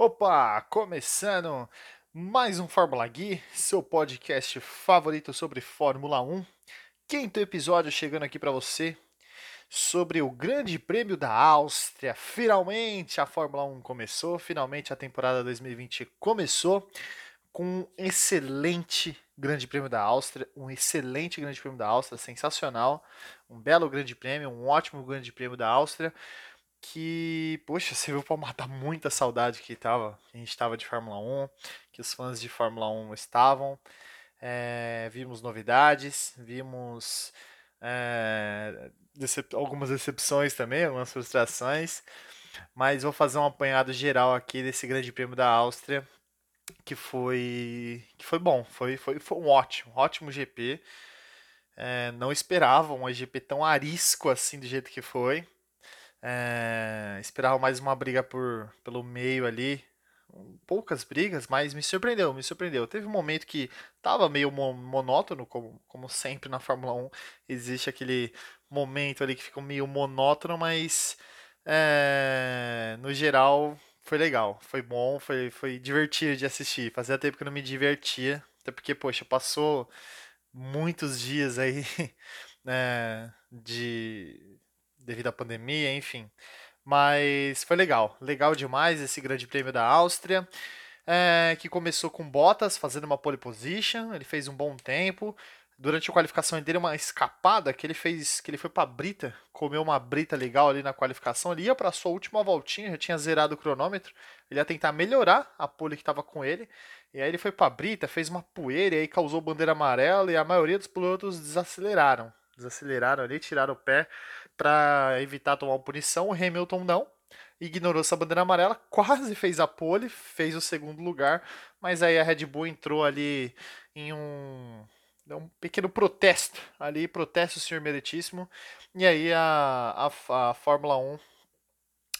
Opa, começando mais um Fórmula Gui, seu podcast favorito sobre Fórmula 1. Quinto episódio chegando aqui para você sobre o Grande Prêmio da Áustria. Finalmente a Fórmula 1 começou, finalmente a temporada 2020 começou com um excelente Grande Prêmio da Áustria, um excelente Grande Prêmio da Áustria, sensacional, um belo Grande Prêmio, um ótimo Grande Prêmio da Áustria que, poxa, serviu para matar muita saudade que tava, que a gente estava de Fórmula 1, que os fãs de Fórmula 1 estavam. É, vimos novidades, vimos é, decep algumas decepções também, algumas frustrações, mas vou fazer um apanhado geral aqui desse Grande Prêmio da Áustria, que foi que foi bom, foi, foi, foi um ótimo, ótimo GP. É, não esperava um GP tão arisco assim do jeito que foi. É, esperava mais uma briga por, pelo meio ali. Poucas brigas, mas me surpreendeu, me surpreendeu. Teve um momento que tava meio monótono, como, como sempre na Fórmula 1. Existe aquele momento ali que fica meio monótono, mas é, no geral foi legal, foi bom, foi, foi divertido de assistir. Fazia tempo que eu não me divertia, até porque, poxa, passou muitos dias aí né, de devido à pandemia, enfim. Mas foi legal, legal demais esse Grande Prêmio da Áustria, é, que começou com Bottas fazendo uma pole position, ele fez um bom tempo. Durante a qualificação ele uma escapada que ele fez, que ele foi para brita, comeu uma brita legal ali na qualificação, ele ia para sua última voltinha, já tinha zerado o cronômetro, ele ia tentar melhorar a pole que estava com ele, e aí ele foi para brita, fez uma poeira e aí causou bandeira amarela e a maioria dos pilotos desaceleraram desaceleraram ali, tiraram o pé para evitar tomar uma punição. O Hamilton não, ignorou essa bandeira amarela, quase fez a pole, fez o segundo lugar, mas aí a Red Bull entrou ali em um um pequeno protesto ali, protesto, senhor meritíssimo, e aí a, a, a Fórmula 1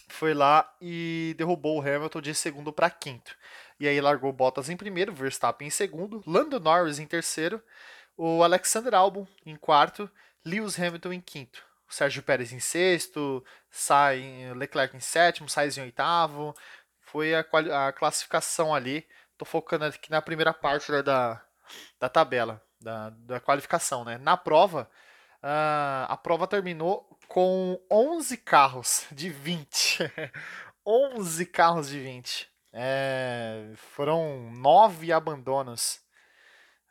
foi lá e derrubou o Hamilton de segundo para quinto. E aí largou Bottas em primeiro, Verstappen em segundo, Lando Norris em terceiro, o Alexander Albon em quarto Lewis Hamilton em quinto. Sérgio Pérez em sexto, sai Leclerc em sétimo, Sainz em oitavo. Foi a, a classificação ali. Tô focando aqui na primeira parte né, da, da tabela, da, da qualificação. Né? Na prova, uh, a prova terminou com 11 carros de 20. 11 carros de 20. É, foram nove abandonos.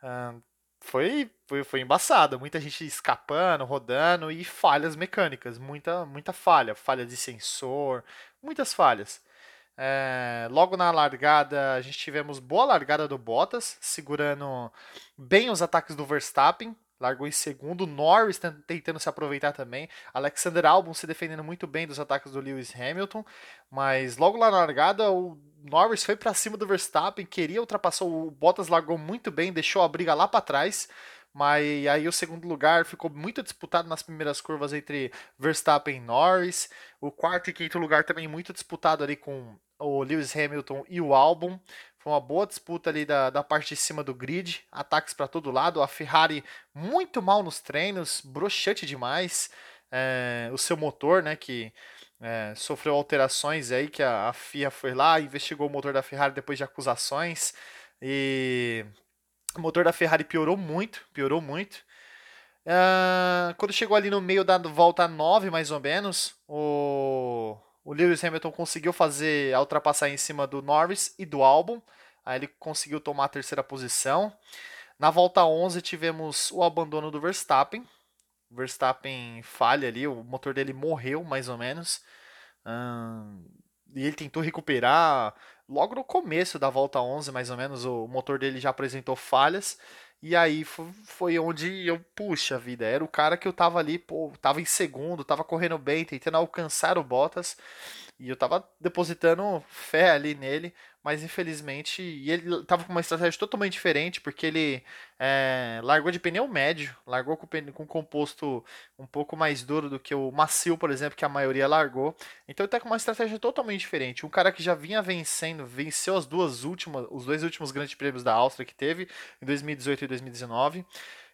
Uh, foi, foi, foi embaçada. Muita gente escapando, rodando e falhas mecânicas. Muita, muita falha. Falha de sensor, muitas falhas. É, logo na largada, a gente tivemos boa largada do Bottas, segurando bem os ataques do Verstappen. Largou em segundo, Norris tentando se aproveitar também, Alexander Albon se defendendo muito bem dos ataques do Lewis Hamilton, mas logo lá na largada o Norris foi para cima do Verstappen, queria ultrapassar o Bottas, largou muito bem, deixou a briga lá para trás. Mas aí o segundo lugar ficou muito disputado nas primeiras curvas entre Verstappen e Norris. O quarto e quinto lugar também muito disputado ali com o Lewis Hamilton e o Albon. Foi uma boa disputa ali da, da parte de cima do grid, ataques para todo lado. A Ferrari muito mal nos treinos, broxante demais. É, o seu motor, né, que é, sofreu alterações aí, que a, a FIA foi lá, investigou o motor da Ferrari depois de acusações e o motor da Ferrari piorou muito, piorou muito. Uh, quando chegou ali no meio da volta 9, mais ou menos, o, o Lewis Hamilton conseguiu fazer a ultrapassagem em cima do Norris e do Albon. Aí ele conseguiu tomar a terceira posição. Na volta 11 tivemos o abandono do Verstappen, Verstappen falha ali, o motor dele morreu mais ou menos. Hum, e ele tentou recuperar logo no começo da volta 11, mais ou menos, o motor dele já apresentou falhas. E aí foi onde eu, puxa vida, era o cara que eu tava ali, pô, tava em segundo, tava correndo bem, tentando alcançar o Bottas. E eu tava depositando fé ali nele, mas infelizmente. Ele tava com uma estratégia totalmente diferente, porque ele é, largou de pneu médio, largou com, com um composto um pouco mais duro do que o macio, por exemplo, que a maioria largou. Então ele tá com uma estratégia totalmente diferente. Um cara que já vinha vencendo, venceu as duas últimas, os dois últimos grandes prêmios da Áustria que teve, em 2018 e 2019.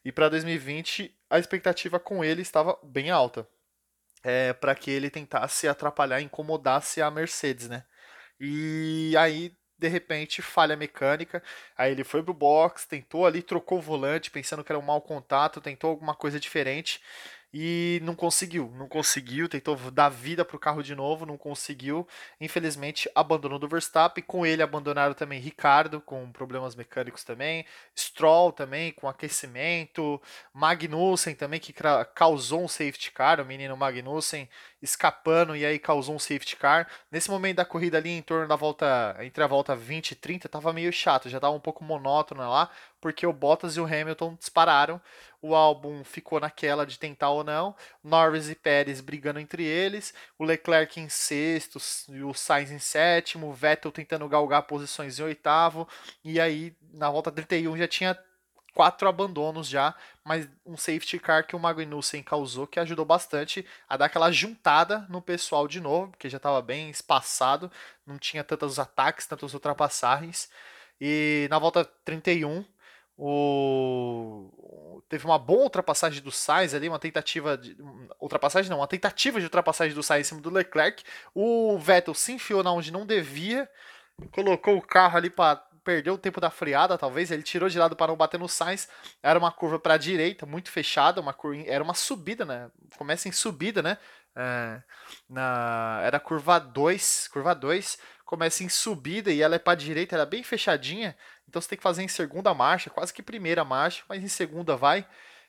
E para 2020, a expectativa com ele estava bem alta é, para que ele tentasse atrapalhar, incomodasse a Mercedes, né? E aí de repente falha mecânica. Aí ele foi pro box, tentou ali, trocou o volante, pensando que era um mau contato, tentou alguma coisa diferente e não conseguiu, não conseguiu, tentou dar vida para o carro de novo, não conseguiu. Infelizmente, abandonou do Verstappen. Com ele abandonaram também Ricardo, com problemas mecânicos também, Stroll também, com aquecimento, Magnussen também, que causou um safety car, o menino Magnussen escapando e aí causou um safety car. Nesse momento da corrida ali, em torno da volta, entre a volta 20 e 30, tava meio chato, já tava um pouco monótono lá, porque o Bottas e o Hamilton dispararam. O álbum ficou naquela de tentar ou não. Norris e Pérez brigando entre eles. O Leclerc em sexto e o Sainz em sétimo. O Vettel tentando galgar posições em oitavo. E aí, na volta 31, já tinha quatro abandonos já, mas um safety car que o Magnussen causou que ajudou bastante a dar aquela juntada no pessoal de novo, porque já estava bem espaçado, não tinha tantos ataques, tantas ultrapassagens. E na volta 31, o... teve uma boa ultrapassagem do Sainz ali, uma tentativa de ultrapassagem não, uma tentativa de ultrapassagem do Sainz em cima do Leclerc. O Vettel se enfiou na onde não devia, colocou o carro ali para perdeu o tempo da freada, talvez. Ele tirou de lado para não bater no Sainz. Era uma curva para a direita, muito fechada. Uma curva, era uma subida, né? Começa em subida, né? É, na, era curva 2. Curva 2 começa em subida e ela é para direita, ela é bem fechadinha. Então você tem que fazer em segunda marcha, quase que primeira marcha, mas em segunda vai.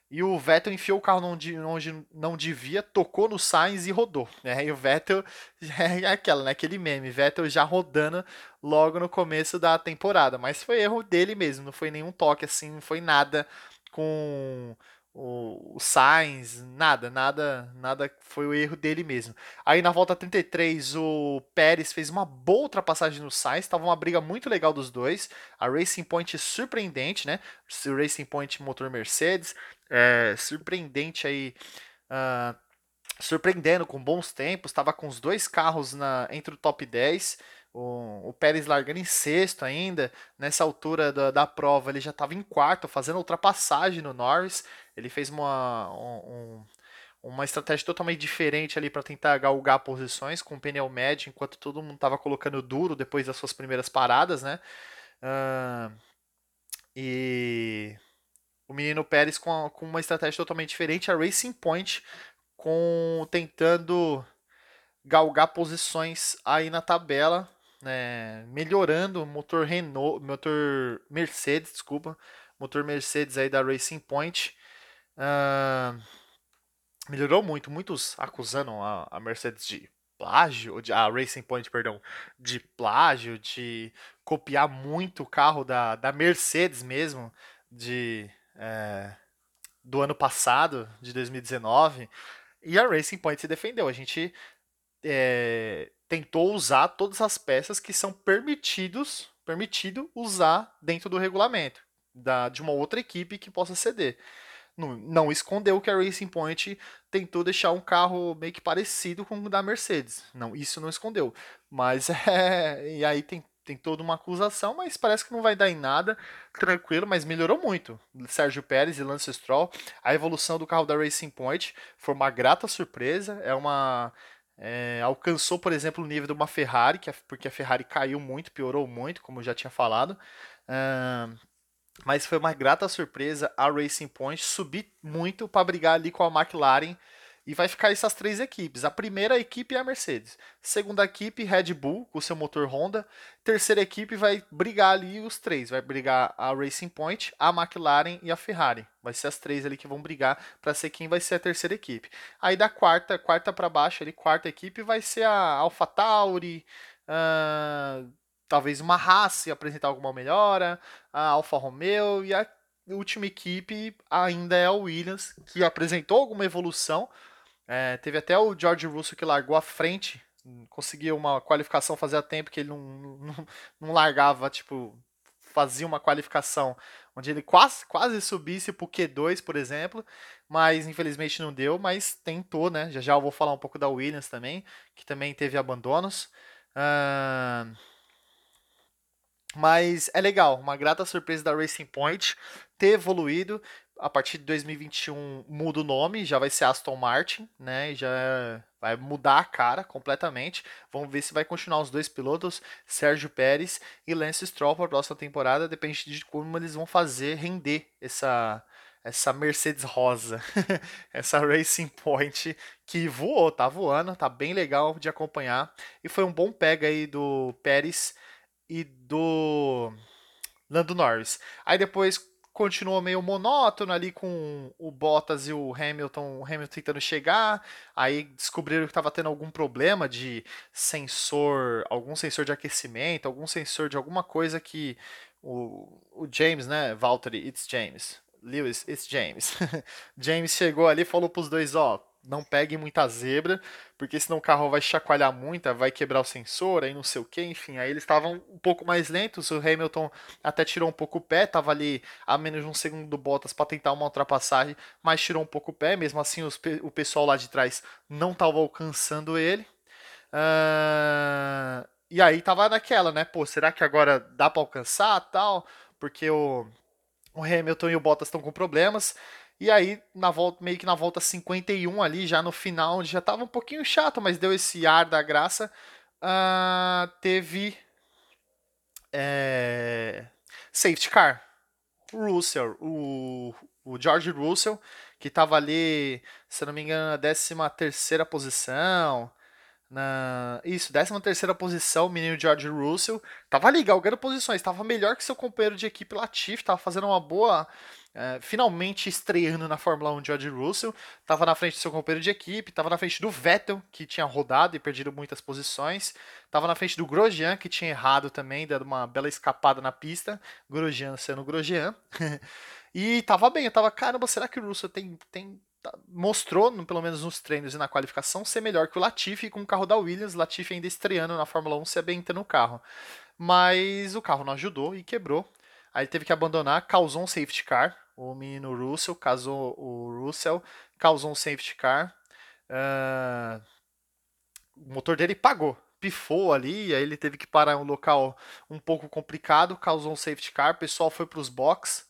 E o Vettel enfiou o carro onde, onde não devia, tocou no Sainz e rodou. Né? E o Vettel é aquela, né? aquele meme, Vettel já rodando logo no começo da temporada. Mas foi erro dele mesmo, não foi nenhum toque assim, não foi nada com o, o Sainz, nada, nada, nada, foi o erro dele mesmo. Aí na volta 33 o Pérez fez uma boa ultrapassagem no Sainz, estava uma briga muito legal dos dois. A Racing Point surpreendente, né? O Racing Point motor Mercedes, é, surpreendente aí. Uh, surpreendendo com bons tempos, estava com os dois carros na, entre o top 10. O, Pérez largando em sexto ainda. Nessa altura da, da prova, ele já estava em quarto, fazendo ultrapassagem no Norris. Ele fez uma, um, uma estratégia totalmente diferente ali para tentar galgar posições com pneu médio, enquanto todo mundo estava colocando duro depois das suas primeiras paradas, né? Uh, e o menino Pérez com, com uma estratégia totalmente diferente, a Racing Point com tentando galgar posições aí na tabela né, melhorando o motor Renault, motor Mercedes, desculpa, motor Mercedes aí da Racing Point. Uh, melhorou muito, muitos acusando a, a Mercedes de plágio, de, a Racing Point, perdão, de plágio, de copiar muito o carro da, da Mercedes mesmo, de é, do ano passado, de 2019. E a Racing Point se defendeu. A gente é, tentou usar todas as peças que são permitidos permitido usar dentro do regulamento da, de uma outra equipe que possa ceder. Não, não, escondeu que a Racing Point tentou deixar um carro meio que parecido com o da Mercedes. Não, isso não escondeu. Mas é. E aí tem, tem toda uma acusação, mas parece que não vai dar em nada. Tranquilo, mas melhorou muito. Sérgio Pérez e Lance Stroll. A evolução do carro da Racing Point foi uma grata surpresa. É uma é, alcançou, por exemplo, o nível de uma Ferrari, que é, porque a Ferrari caiu muito, piorou muito, como eu já tinha falado. Uh, mas foi uma grata surpresa a Racing Point subir muito para brigar ali com a McLaren e vai ficar essas três equipes. A primeira equipe é a Mercedes. Segunda equipe, Red Bull, com seu motor Honda. Terceira equipe vai brigar ali os três. Vai brigar a Racing Point, a McLaren e a Ferrari. Vai ser as três ali que vão brigar para ser quem vai ser a terceira equipe. Aí da quarta, quarta para baixo, ali, quarta equipe vai ser a AlphaTauri, uh, talvez uma Haas apresentar alguma melhora, a Alfa Romeo e a última equipe ainda é a Williams, que apresentou alguma evolução, é, teve até o George Russell que largou à frente, conseguiu uma qualificação fazia tempo que ele não, não, não largava, tipo, fazia uma qualificação onde ele quase, quase subisse pro Q2, por exemplo, mas infelizmente não deu, mas tentou, né? Já já eu vou falar um pouco da Williams também, que também teve abandonos. Mas é legal, uma grata surpresa da Racing Point ter evoluído. A partir de 2021 muda o nome, já vai ser Aston Martin, né? Já vai mudar a cara completamente. Vamos ver se vai continuar os dois pilotos, Sérgio Pérez e Lance Stroll para a próxima temporada. Depende de como eles vão fazer render essa essa Mercedes rosa, essa Racing Point que voou, tá voando, tá bem legal de acompanhar e foi um bom pega aí do Pérez e do Lando Norris. Aí depois continuou meio monótono ali com o Bottas e o Hamilton, o Hamilton tentando chegar, aí descobriram que estava tendo algum problema de sensor, algum sensor de aquecimento, algum sensor de alguma coisa que o, o James, né, Valtteri, it's James, Lewis, it's James. James chegou ali e falou os dois, ó, não pegue muita zebra, porque senão o carro vai chacoalhar muito, vai quebrar o sensor, aí não sei o que, enfim. Aí eles estavam um pouco mais lentos, o Hamilton até tirou um pouco o pé, estava ali a menos de um segundo do Bottas para tentar uma ultrapassagem, mas tirou um pouco o pé, mesmo assim os, o pessoal lá de trás não estava alcançando ele. Uh, e aí tava naquela, né? Pô, será que agora dá para alcançar tal? Porque o, o Hamilton e o Bottas estão com problemas. E aí, na volta, meio que na volta 51 ali, já no final, já tava um pouquinho chato, mas deu esse ar da graça. Uh, teve é, safety car. Russell, o, o George Russell, que estava ali, se não me engano, na 13 terceira posição. Na, isso, 13 terceira posição, o menino George Russell. Tava ali, galgando posições, tava melhor que seu companheiro de equipe Latifi, tava fazendo uma boa é, finalmente estreando na Fórmula 1 George Russell, estava na frente do seu companheiro de equipe, estava na frente do Vettel, que tinha rodado e perdido muitas posições, estava na frente do Grosjean, que tinha errado também, dando uma bela escapada na pista, Grosjean sendo Grosjean, e estava bem, eu estava, caramba, será que o Russell tem, tem mostrou, pelo menos nos treinos e na qualificação, ser melhor que o Latifi com o carro da Williams, Latifi ainda estreando na Fórmula 1, se abentando no carro. Mas o carro não ajudou e quebrou. Aí ele teve que abandonar, causou um safety car, o menino Russell, casou o Russell, causou um safety car. Uh, o motor dele pagou, pifou ali, aí ele teve que parar em um local um pouco complicado, causou um safety car, o pessoal foi para os box.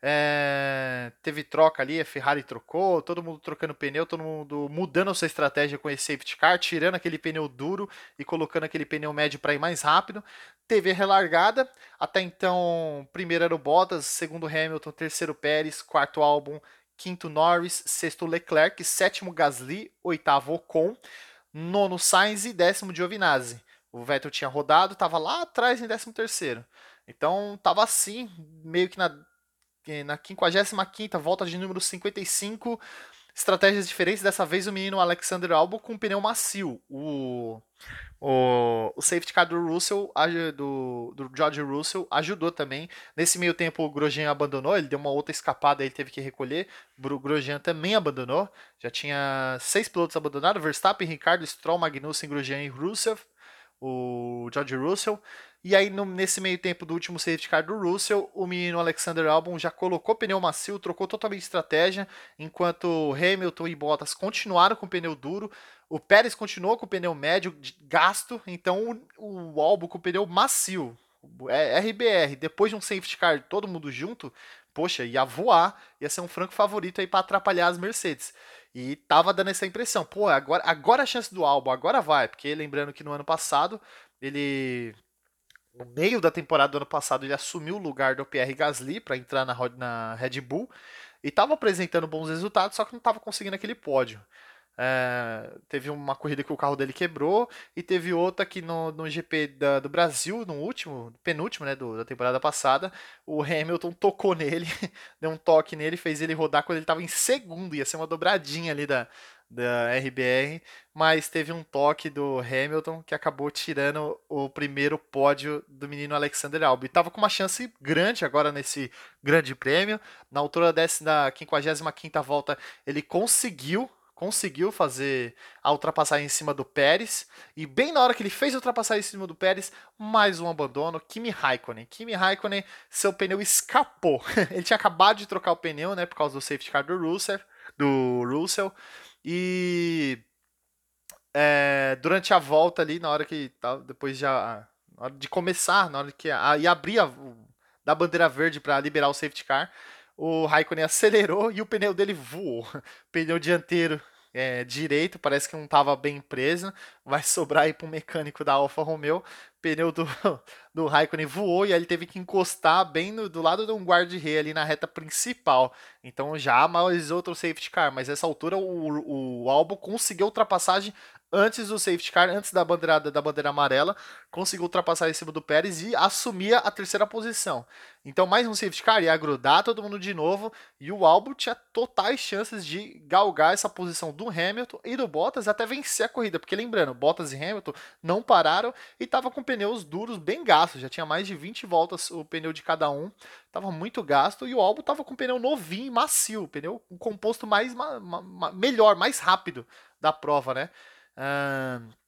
É, teve troca ali, a Ferrari trocou, todo mundo trocando pneu, todo mundo mudando a sua estratégia com esse safety car, tirando aquele pneu duro e colocando aquele pneu médio para ir mais rápido. Teve a relargada, até então, primeiro era o Bottas, segundo Hamilton, terceiro Pérez, quarto Albon, quinto Norris, sexto Leclerc, sétimo Gasly, oitavo Ocon, nono Sainz e décimo Giovinazzi. O Vettel tinha rodado, estava lá atrás em décimo terceiro. Então estava assim, meio que na na 55 volta de número 55, estratégias diferentes. Dessa vez o menino Alexander Albon com pneu macio. O, o, o safety car do Russell, do, do George Russell, ajudou também. Nesse meio tempo o Grosjean abandonou, ele deu uma outra escapada, ele teve que recolher. O Grosjean também abandonou. Já tinha seis pilotos abandonados: Verstappen, Ricardo, Stroll, Magnussen, Grosjean e Russell. O George Russell. E aí, no, nesse meio tempo do último safety car do Russell, o menino Alexander Albon já colocou pneu macio, trocou totalmente de estratégia, enquanto Hamilton e Bottas continuaram com pneu duro. O Pérez continuou com pneu médio gasto, então o, o Albon com pneu macio. É, RBR, depois de um safety car todo mundo junto, poxa, ia voar, ia ser um franco favorito aí para atrapalhar as Mercedes. E tava dando essa impressão, pô, agora, agora a chance do Albon, agora vai, porque lembrando que no ano passado ele no meio da temporada do ano passado, ele assumiu o lugar do Pierre Gasly para entrar na, na Red Bull e estava apresentando bons resultados, só que não estava conseguindo aquele pódio. É, teve uma corrida que o carro dele quebrou e teve outra que no, no GP da, do Brasil, no último, penúltimo, né, do, da temporada passada, o Hamilton tocou nele, deu um toque nele, fez ele rodar quando ele estava em segundo, ia ser uma dobradinha ali da, da RBR, mas teve um toque do Hamilton que acabou tirando o primeiro pódio do menino Alexander Albon. Tava com uma chance grande agora nesse grande prêmio. Na altura da 55ª volta, ele conseguiu conseguiu fazer a ultrapassagem em cima do Pérez e bem na hora que ele fez a ultrapassagem em cima do Pérez, mais um abandono, Kimi Raikkonen. Kimi Raikkonen, seu pneu escapou. ele tinha acabado de trocar o pneu, né, por causa do safety car do Russell, do Russell e é, durante a volta ali, na hora que depois já na hora de começar, na hora que a, e abrir a, da bandeira verde para liberar o safety car, o Raikkonen acelerou e o pneu dele voou. pneu dianteiro é, direito, parece que não estava bem preso. Vai sobrar aí para o mecânico da Alfa Romeo. Pneu do, do Raikkonen voou e aí ele teve que encostar bem no, do lado de um guarda-rei ali na reta principal. Então já mais outro safety car, mas nessa altura o, o Albon conseguiu ultrapassagem antes do safety car, antes da bandeirada da bandeira amarela, conseguiu ultrapassar em cima do Pérez e assumia a terceira posição. Então, mais um safety car ia grudar todo mundo de novo e o Albon tinha totais chances de galgar essa posição do Hamilton e do Bottas até vencer a corrida, porque lembrando, Bottas e Hamilton não pararam e estavam com pneus duros bem gastos, já tinha mais de 20 voltas o pneu de cada um, estava muito gasto e o Albon estava com pneu novinho, macio, pneu um composto mais ma, ma, melhor, mais rápido da prova, né? Uh,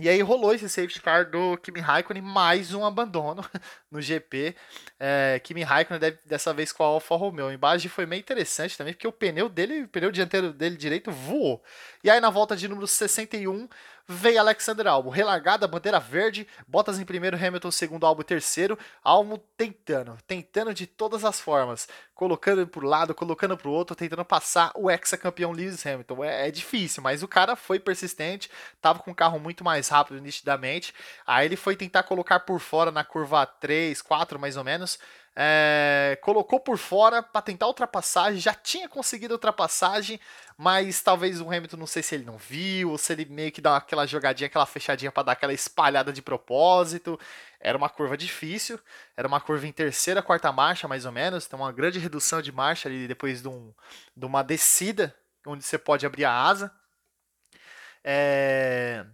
e aí rolou esse safety car do Kimi Raikkonen, mais um abandono no GP. É, Kimi Raikkonen deve, dessa vez com a Alfa Romeo. A imagem foi meio interessante também, porque o pneu dele, o pneu dianteiro dele direito voou. E aí na volta de número 61, veio Alexander Albon, relargada, bandeira verde, Bottas em primeiro, Hamilton segundo, Albon terceiro, Albon tentando, tentando de todas as formas, colocando para o lado, colocando para o outro, tentando passar o ex-campeão Lewis Hamilton. É, é, difícil, mas o cara foi persistente, tava com o carro muito mais rápido nitidamente, aí ele foi tentar colocar por fora na curva 3, 4 mais ou menos, é, colocou por fora para tentar ultrapassagem, já tinha conseguido ultrapassagem, mas talvez o Hamilton não sei se ele não viu, ou se ele meio que dá aquela jogadinha, aquela fechadinha para dar aquela espalhada de propósito. Era uma curva difícil, era uma curva em terceira, quarta marcha mais ou menos, então uma grande redução de marcha ali depois de, um, de uma descida onde você pode abrir a asa. É...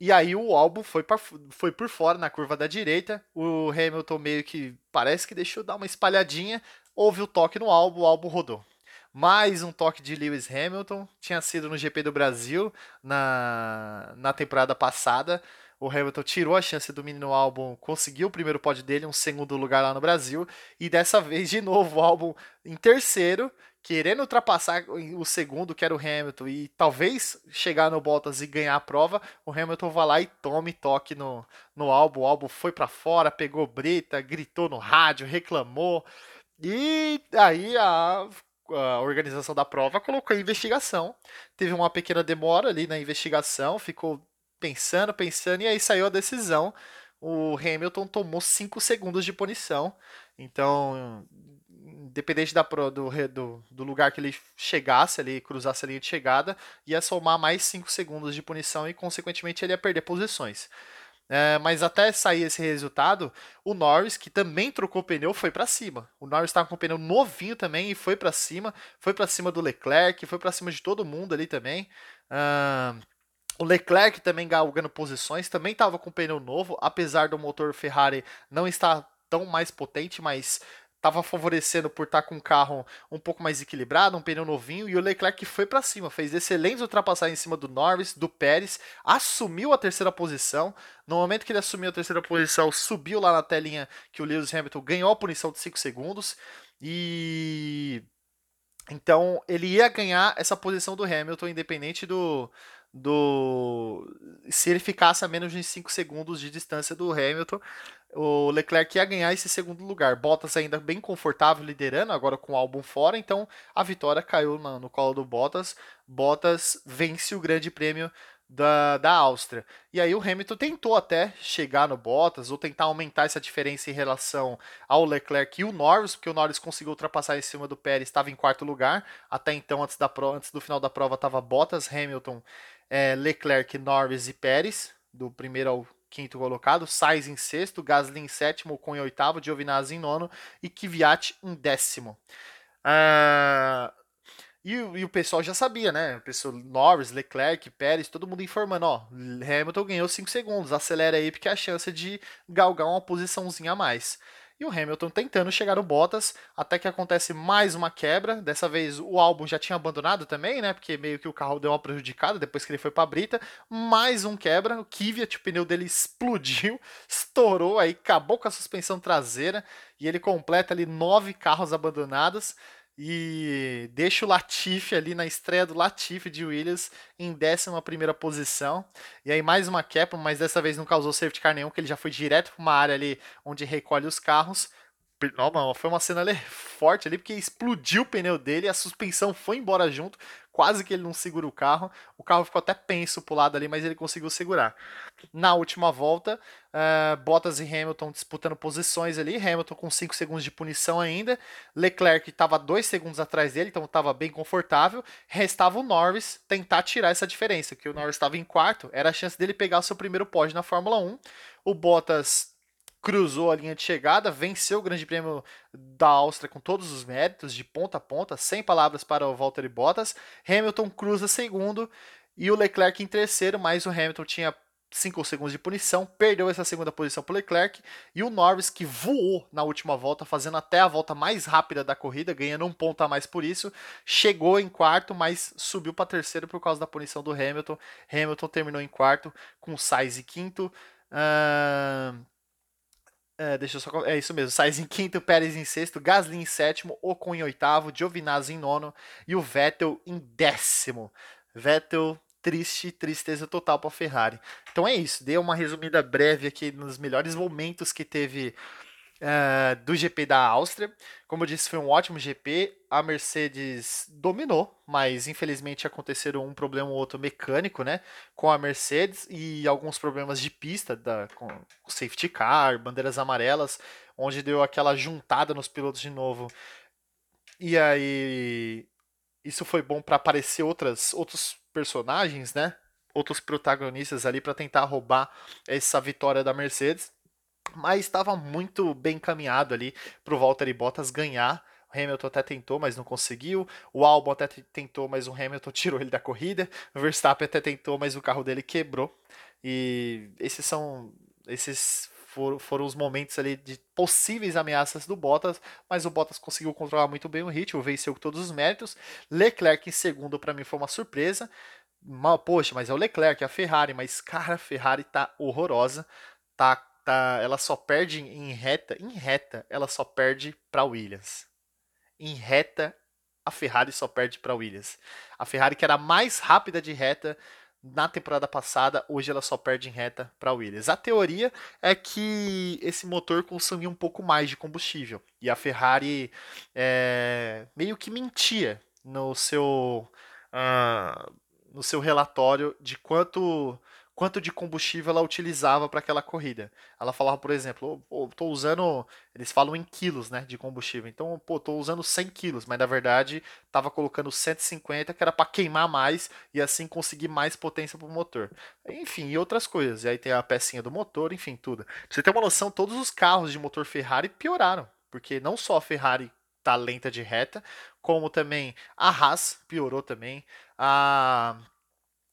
E aí o álbum foi, pra, foi por fora na curva da direita. O Hamilton meio que parece que deixou dar uma espalhadinha. Houve o toque no álbum, o álbum rodou. Mais um toque de Lewis Hamilton. Tinha sido no GP do Brasil na, na temporada passada. O Hamilton tirou a chance do menino álbum, conseguiu o primeiro pódio dele, um segundo lugar lá no Brasil. E dessa vez, de novo, o álbum em terceiro querendo ultrapassar o segundo, que era o Hamilton, e talvez chegar no Bottas e ganhar a prova, o Hamilton vai lá e tome toque no, no álbum. O álbum foi para fora, pegou brita, gritou no rádio, reclamou. E aí a, a organização da prova colocou em investigação. Teve uma pequena demora ali na investigação, ficou pensando, pensando, e aí saiu a decisão. O Hamilton tomou 5 segundos de punição. Então, independente da, do, do, do, lugar que ele chegasse ali, cruzasse a linha de chegada, ia somar mais 5 segundos de punição e, consequentemente, ele ia perder posições. É, mas até sair esse resultado, o Norris, que também trocou pneu, foi para cima. O Norris estava com o pneu novinho também e foi para cima. Foi para cima do Leclerc, foi para cima de todo mundo ali também. O Leclerc também galgando posições, também estava com pneu novo, apesar do motor Ferrari não estar tão mais potente, mas estava favorecendo por estar tá com um carro um pouco mais equilibrado, um pneu novinho, e o Leclerc foi para cima, fez excelentes ultrapassagens em cima do Norris, do Pérez, assumiu a terceira posição. No momento que ele assumiu a terceira posição, subiu lá na telinha que o Lewis Hamilton ganhou a punição de 5 segundos e então ele ia ganhar essa posição do Hamilton independente do do se ele ficasse a menos de 5 segundos de distância do Hamilton, o Leclerc ia ganhar esse segundo lugar. Bottas ainda bem confortável liderando, agora com o álbum fora, então a vitória caiu no, no colo do Bottas. Bottas vence o Grande Prêmio da, da Áustria. E aí o Hamilton tentou até chegar no Bottas ou tentar aumentar essa diferença em relação ao Leclerc e o Norris, porque o Norris conseguiu ultrapassar em cima do Pérez, estava em quarto lugar. Até então, antes, da prova, antes do final da prova, estava Bottas, Hamilton, é, Leclerc, Norris e Pérez, do primeiro ao quinto colocado, Sainz em sexto, Gasly em sétimo, com em oitavo, Giovinazzi em nono e Kvyat em décimo. Uh, e, e, o pessoal já sabia, né? O pessoal, Norris, Leclerc, Pérez, todo mundo informando, ó, Hamilton ganhou 5 segundos, acelera aí porque a chance de galgar uma posiçãozinha a mais e o Hamilton tentando chegar no Bottas, até que acontece mais uma quebra. Dessa vez o álbum já tinha abandonado também, né? Porque meio que o carro deu uma prejudicada depois que ele foi para a brita. Mais um quebra, o Kvyat, o pneu dele explodiu, estourou, aí acabou com a suspensão traseira e ele completa ali nove carros abandonados. E deixa o Latifi ali na estreia do Latifi de Williams em 11 primeira posição. E aí mais uma quebra, mas dessa vez não causou safety car nenhum, que ele já foi direto para uma área ali onde recolhe os carros. Não, foi uma cena ali forte ali, porque explodiu o pneu dele, a suspensão foi embora junto, quase que ele não segura o carro. O carro ficou até penso pro lado ali, mas ele conseguiu segurar. Na última volta, uh, Bottas e Hamilton disputando posições ali. Hamilton com 5 segundos de punição ainda. Leclerc estava 2 segundos atrás dele, então estava bem confortável. Restava o Norris tentar tirar essa diferença, que o Norris estava em quarto, era a chance dele pegar o seu primeiro pódio na Fórmula 1. O Bottas cruzou a linha de chegada, venceu o Grande Prêmio da Áustria com todos os méritos, de ponta a ponta, sem palavras para o Valtteri Bottas. Hamilton cruza segundo e o Leclerc em terceiro, mas o Hamilton tinha 5 segundos de punição, perdeu essa segunda posição para o Leclerc e o Norris que voou na última volta, fazendo até a volta mais rápida da corrida, ganhando um ponto a mais por isso, chegou em quarto, mas subiu para terceiro por causa da punição do Hamilton. Hamilton terminou em quarto, com Sainz em quinto. Uh, é, deixa eu só. É isso mesmo. Sainz em quinto, Pérez em sexto, Gasly em sétimo, Ocon em oitavo, Giovinazzi em nono e o Vettel em décimo. Vettel triste, tristeza total para a Ferrari. Então é isso. Dei uma resumida breve aqui nos melhores momentos que teve uh, do GP da Áustria. Como eu disse, foi um ótimo GP. A Mercedes dominou, mas infelizmente aconteceram um problema ou outro mecânico, né? Com a Mercedes e alguns problemas de pista, da, com safety car, bandeiras amarelas, onde deu aquela juntada nos pilotos de novo. E aí. Isso foi bom para aparecer outras, outros personagens, né? Outros protagonistas ali para tentar roubar essa vitória da Mercedes mas estava muito bem encaminhado ali para o Valtteri Bottas ganhar. O Hamilton até tentou, mas não conseguiu. O Albon até tentou, mas o Hamilton tirou ele da corrida. O Verstappen até tentou, mas o carro dele quebrou. E esses são esses foram, foram os momentos ali de possíveis ameaças do Bottas, mas o Bottas conseguiu controlar muito bem o ritmo, venceu com todos os méritos. Leclerc em segundo para mim foi uma surpresa. Poxa, mas é o Leclerc, é a Ferrari, mas cara, a Ferrari tá horrorosa, tá tá, ela só perde em reta, em reta, ela só perde para Williams. Em reta, a Ferrari só perde para Williams. A Ferrari que era mais rápida de reta na temporada passada, hoje ela só perde em reta para Williams. A teoria é que esse motor consumia um pouco mais de combustível e a Ferrari é, meio que mentia no seu uh, no seu relatório de quanto quanto de combustível ela utilizava para aquela corrida. Ela falava, por exemplo, oh, tô usando, eles falam em quilos, né, de combustível. Então, pô, tô usando 100 quilos, mas na verdade tava colocando 150, que era para queimar mais e assim conseguir mais potência para o motor. Enfim, e outras coisas. E aí tem a pecinha do motor, enfim, tudo. Pra você ter uma noção, todos os carros de motor Ferrari pioraram, porque não só a Ferrari tá lenta de reta, como também a Haas piorou também, a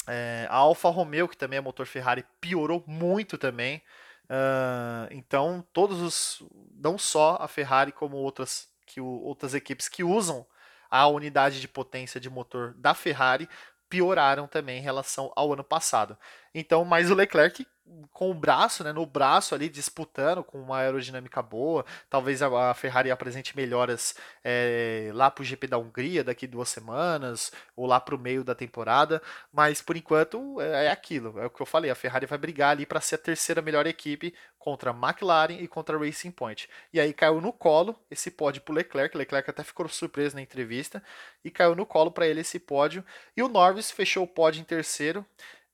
é, a Alfa Romeo, que também é motor Ferrari, piorou muito também. Uh, então, todos os. Não só a Ferrari, como outras, que, outras equipes que usam a unidade de potência de motor da Ferrari pioraram também em relação ao ano passado. Então, mas o Leclerc com o braço, né, no braço ali disputando com uma aerodinâmica boa, talvez a, Ferrari apresente melhoras é, lá para o GP da Hungria daqui duas semanas ou lá para o meio da temporada, mas por enquanto é, é, aquilo, é o que eu falei, a Ferrari vai brigar ali para ser a terceira melhor equipe contra a McLaren e contra a Racing Point. E aí caiu no colo esse pódio para Leclerc, Leclerc até ficou surpreso na entrevista. E caiu no colo para ele esse pódio. E o Norris fechou o pódio em terceiro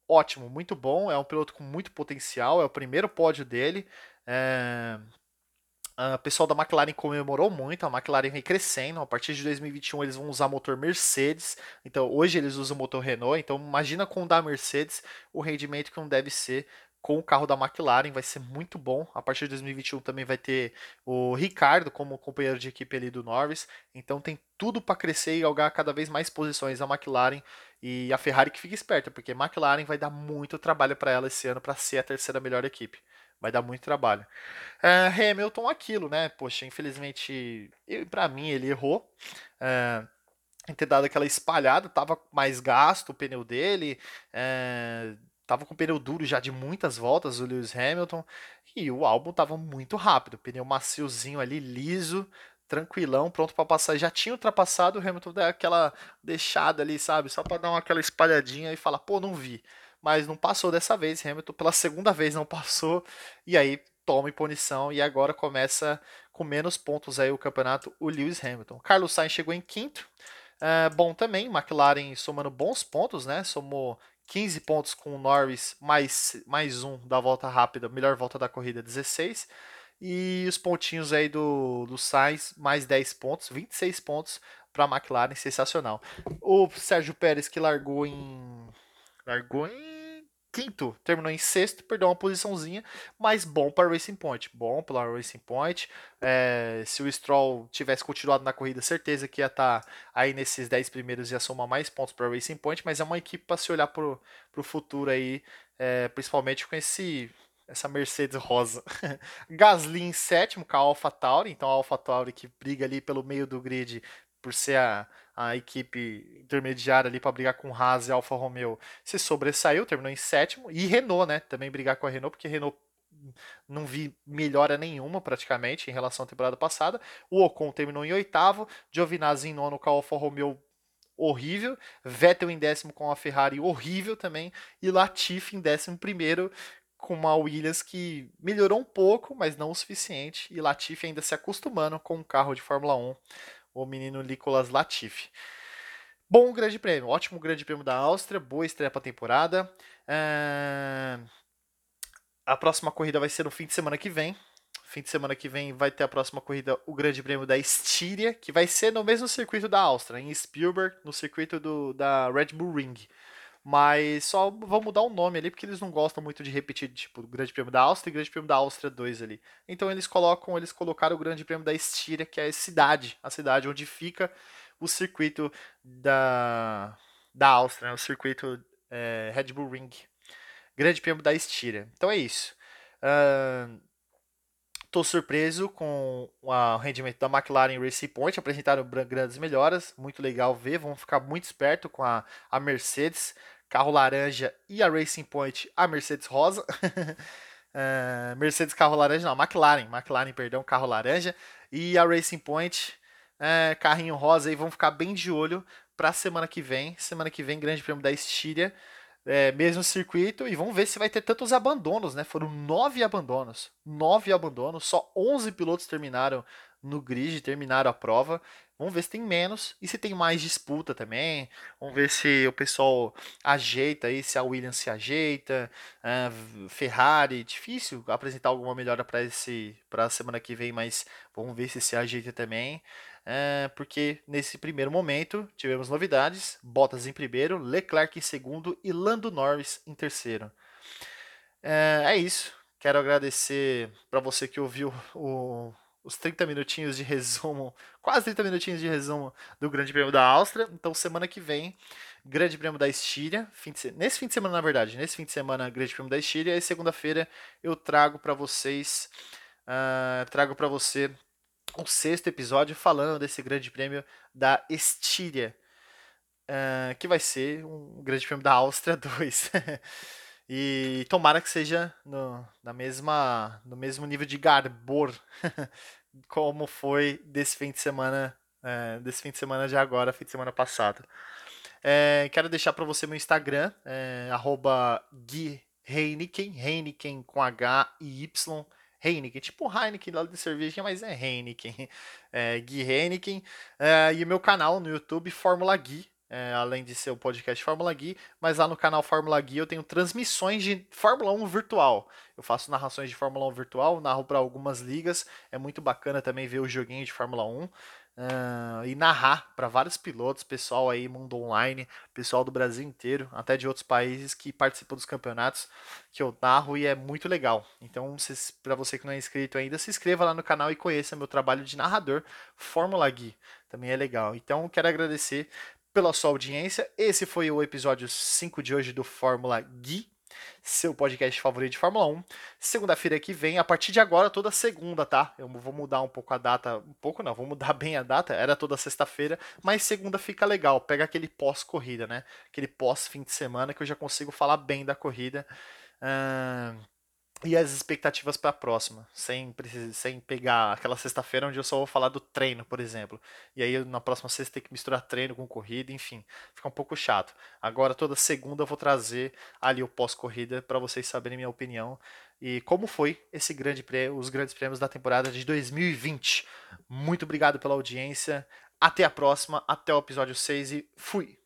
ótimo, muito bom. É um piloto com muito potencial. É o primeiro pódio dele. É... O pessoal da McLaren comemorou muito, a McLaren vem crescendo. A partir de 2021 eles vão usar motor Mercedes. Então hoje eles usam motor Renault. Então imagina com o da Mercedes o rendimento que não deve ser com o carro da McLaren, vai ser muito bom. A partir de 2021 também vai ter o Ricardo como companheiro de equipe ali do Norris. Então tem tudo para crescer e galgar cada vez mais posições a McLaren e a Ferrari que fica esperta, porque McLaren vai dar muito trabalho para ela esse ano para ser a terceira melhor equipe. Vai dar muito trabalho. É, Hamilton, aquilo, né? Poxa, infelizmente, para mim ele errou. É, em ter dado aquela espalhada, tava mais gasto o pneu dele, é, tava com pneu duro já de muitas voltas, o Lewis Hamilton, e o álbum tava muito rápido, pneu maciozinho ali, liso, tranquilão, pronto para passar. Já tinha ultrapassado, o Hamilton deu aquela deixada ali, sabe? Só para dar uma, aquela espalhadinha e falar, pô, não vi. Mas não passou dessa vez, Hamilton pela segunda vez não passou, e aí toma punição e agora começa com menos pontos aí o campeonato, o Lewis Hamilton. Carlos Sainz chegou em quinto, é, bom também, McLaren somando bons pontos, né? Somou 15 pontos com o Norris, mais, mais um da volta rápida, melhor volta da corrida, 16. E os pontinhos aí do, do Sainz, mais 10 pontos, 26 pontos para a McLaren, sensacional. O Sérgio Pérez que largou em. Largou em quinto, terminou em sexto, perdeu uma posiçãozinha, mas bom para Racing Point, bom para Racing Point. É, se o Stroll tivesse continuado na corrida, certeza que ia estar tá aí nesses 10 primeiros, ia somar mais pontos para Racing Point, mas é uma equipe para se olhar para o futuro aí, é, principalmente com esse essa Mercedes rosa. Gasly em sétimo com a AlphaTauri, então a AlphaTauri que briga ali pelo meio do grid por ser a, a equipe intermediária ali para brigar com Haas e Alfa Romeo, se sobressaiu, terminou em sétimo. E Renault, né? Também brigar com a Renault, porque Renault não vi melhora nenhuma praticamente em relação à temporada passada. O Ocon terminou em oitavo, Giovinazzi em nono com a Alfa Romeo horrível, Vettel em décimo com a Ferrari horrível também, e Latifi em décimo primeiro com uma Williams que melhorou um pouco, mas não o suficiente, e Latifi ainda se acostumando com um carro de Fórmula 1 o menino Nicolas Latifi. Bom grande prêmio, ótimo grande prêmio da Áustria, boa estreia para a temporada. É... A próxima corrida vai ser no fim de semana que vem. Fim de semana que vem vai ter a próxima corrida, o Grande Prêmio da Estíria, que vai ser no mesmo circuito da Áustria, em Spielberg, no circuito do, da Red Bull Ring. Mas só vão mudar o nome ali, porque eles não gostam muito de repetir, tipo, o Grande Prêmio da Áustria e Grande Prêmio da Áustria 2 ali. Então eles colocam, eles colocaram o Grande Prêmio da Estíria, que é a cidade, a cidade onde fica o circuito da, da Áustria, né? o circuito é, Red Bull Ring. Grande Prêmio da Estíria. Então é isso. Uh, Tô surpreso com o rendimento da McLaren Racing Point, apresentaram grandes melhoras, muito legal ver, vamos ficar muito esperto com a, a Mercedes, carro laranja e a Racing Point, a Mercedes rosa. uh, Mercedes carro laranja, não, McLaren, McLaren, perdão, carro laranja e a Racing Point, uh, carrinho rosa. E vamos ficar bem de olho para semana que vem. Semana que vem, Grande Prêmio da Estíria, é, mesmo circuito. E vamos ver se vai ter tantos abandonos, né? Foram nove abandonos, nove abandonos, só 11 pilotos terminaram no grid, terminaram a prova. Vamos ver se tem menos e se tem mais disputa também. Vamos ver se o pessoal ajeita aí, se a Williams se ajeita. Uh, Ferrari, difícil apresentar alguma melhora para esse para a semana que vem, mas vamos ver se se ajeita também. Uh, porque nesse primeiro momento tivemos novidades: Bottas em primeiro, Leclerc em segundo e Lando Norris em terceiro. Uh, é isso. Quero agradecer para você que ouviu o os 30 minutinhos de resumo, quase 30 minutinhos de resumo do Grande Prêmio da Áustria. Então, semana que vem, Grande Prêmio da Estíria. Fim de, nesse fim de semana, na verdade, nesse fim de semana, Grande Prêmio da Estíria. E segunda-feira eu trago para vocês, uh, trago para você o sexto episódio falando desse Grande Prêmio da Estíria. Uh, que vai ser um Grande Prêmio da Áustria 2. E tomara que seja no, na mesma, no mesmo nível de garbor como foi desse fim de semana, é, desse fim de semana de agora, fim de semana passado. É, quero deixar para você meu Instagram, é, Gui Heineken, Heineken com H e Y, Heineken, tipo Heineken lá de cerveja, mas é Heineken, é, Gui Heineken, é, e o meu canal no YouTube, Fórmula Gui, é, além de ser o podcast Fórmula Gui, mas lá no canal Fórmula Gui eu tenho transmissões de Fórmula 1 virtual. Eu faço narrações de Fórmula 1 virtual, narro para algumas ligas, é muito bacana também ver o joguinho de Fórmula 1. Uh, e narrar para vários pilotos, pessoal aí, mundo online, pessoal do Brasil inteiro, até de outros países que participam dos campeonatos que eu narro e é muito legal. Então, para você que não é inscrito ainda, se inscreva lá no canal e conheça meu trabalho de narrador Fórmula Gui. Também é legal. Então, quero agradecer pela sua audiência. Esse foi o episódio 5 de hoje do Fórmula Gui, seu podcast favorito de Fórmula 1. Segunda-feira que vem, a partir de agora, toda segunda, tá? Eu vou mudar um pouco a data, um pouco não, vou mudar bem a data, era toda sexta-feira, mas segunda fica legal, pega aquele pós-corrida, né? Aquele pós-fim de semana que eu já consigo falar bem da corrida. Uh e as expectativas para a próxima, sem, sem pegar aquela sexta-feira onde eu só vou falar do treino, por exemplo. E aí na próxima sexta tem que misturar treino com corrida, enfim, fica um pouco chato. Agora toda segunda eu vou trazer ali o pós-corrida para vocês saberem minha opinião e como foi esse grande prêmio, os grandes prêmios da temporada de 2020. Muito obrigado pela audiência. Até a próxima, até o episódio 6 e fui.